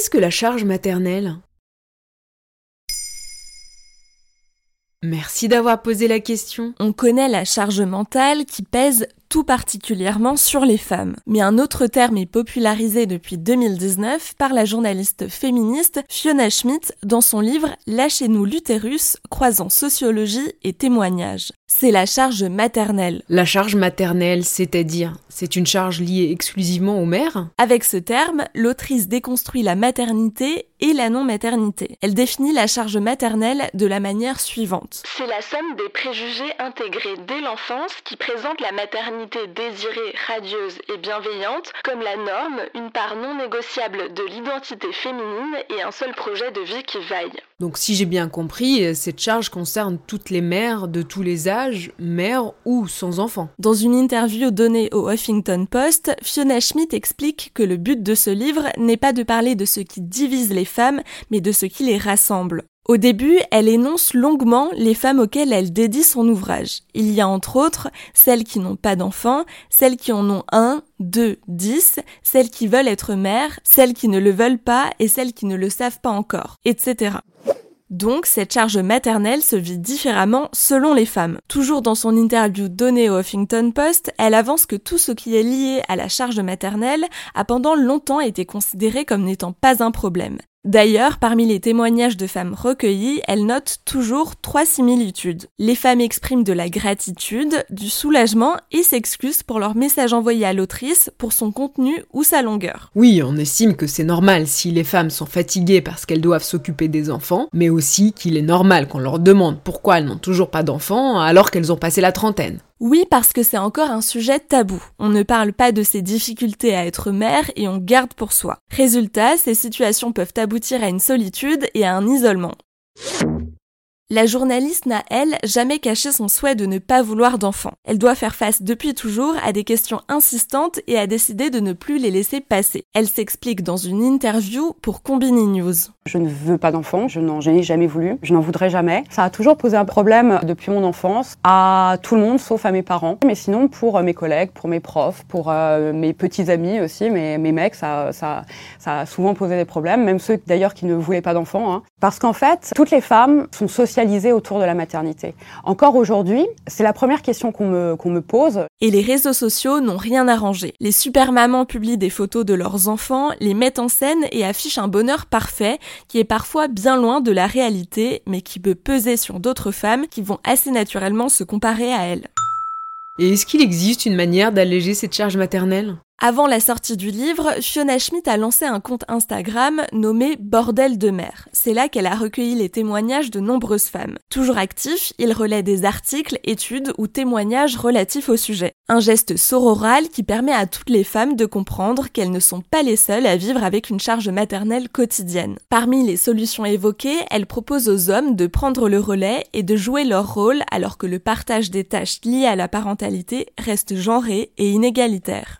Qu'est-ce que la charge maternelle? Merci d'avoir posé la question. On connaît la charge mentale qui pèse tout particulièrement sur les femmes. Mais un autre terme est popularisé depuis 2019 par la journaliste féministe Fiona Schmidt dans son livre Lâchez-nous l'utérus, croisant sociologie et témoignage. C'est la charge maternelle. La charge maternelle, c'est-à-dire, c'est une charge liée exclusivement aux mères? Avec ce terme, l'autrice déconstruit la maternité et la non-maternité. Elle définit la charge maternelle de la manière suivante. C'est la somme des préjugés intégrés dès l'enfance qui présentent la maternité désirée, radieuse et bienveillante comme la norme, une part non négociable de l'identité féminine et un seul projet de vie qui vaille. Donc si j'ai bien compris, cette charge concerne toutes les mères de tous les âges, mères ou sans enfants. Dans une interview donnée au Huffington Post, Fiona Schmidt explique que le but de ce livre n'est pas de parler de ce qui divise les femmes, mais de ce qui les rassemble. Au début, elle énonce longuement les femmes auxquelles elle dédie son ouvrage. Il y a entre autres celles qui n'ont pas d'enfants, celles qui en ont un, deux, dix, celles qui veulent être mères, celles qui ne le veulent pas et celles qui ne le savent pas encore, etc. Donc, cette charge maternelle se vit différemment selon les femmes. Toujours dans son interview donnée au Huffington Post, elle avance que tout ce qui est lié à la charge maternelle a pendant longtemps été considéré comme n'étant pas un problème. D'ailleurs, parmi les témoignages de femmes recueillies, elle note toujours trois similitudes. Les femmes expriment de la gratitude, du soulagement et s'excusent pour leur message envoyé à l'autrice, pour son contenu ou sa longueur. Oui, on estime que c'est normal si les femmes sont fatiguées parce qu'elles doivent s'occuper des enfants, mais aussi qu'il est normal qu'on leur demande pourquoi elles n'ont toujours pas d'enfants alors qu'elles ont passé la trentaine. Oui, parce que c'est encore un sujet tabou. On ne parle pas de ces difficultés à être mère et on garde pour soi. Résultat, ces situations peuvent aboutir à une solitude et à un isolement. La journaliste n'a, elle, jamais caché son souhait de ne pas vouloir d'enfants. Elle doit faire face depuis toujours à des questions insistantes et a décidé de ne plus les laisser passer. Elle s'explique dans une interview pour Combini News. Je ne veux pas d'enfants, je n'en ai jamais voulu, je n'en voudrais jamais. Ça a toujours posé un problème depuis mon enfance à tout le monde sauf à mes parents. Mais sinon pour mes collègues, pour mes profs, pour euh, mes petits amis aussi, mes, mecs, ça, a souvent posé des problèmes, même ceux d'ailleurs qui ne voulaient pas d'enfants. Hein. Parce qu'en fait, toutes les femmes sont autour de la maternité. Encore aujourd'hui, c'est la première question qu'on me, qu'on me pose. Et les réseaux sociaux n'ont rien arrangé. Les super mamans publient des photos de leurs enfants, les mettent en scène et affichent un bonheur parfait qui est parfois bien loin de la réalité, mais qui peut peser sur d'autres femmes qui vont assez naturellement se comparer à elles. Et est-ce qu'il existe une manière d'alléger cette charge maternelle? Avant la sortie du livre, Fiona Schmidt a lancé un compte Instagram nommé Bordel de mer. C'est là qu'elle a recueilli les témoignages de nombreuses femmes. Toujours actif, il relaie des articles, études ou témoignages relatifs au sujet. Un geste sororal qui permet à toutes les femmes de comprendre qu'elles ne sont pas les seules à vivre avec une charge maternelle quotidienne. Parmi les solutions évoquées, elle propose aux hommes de prendre le relais et de jouer leur rôle alors que le partage des tâches liées à la parentalité reste genré et inégalitaire.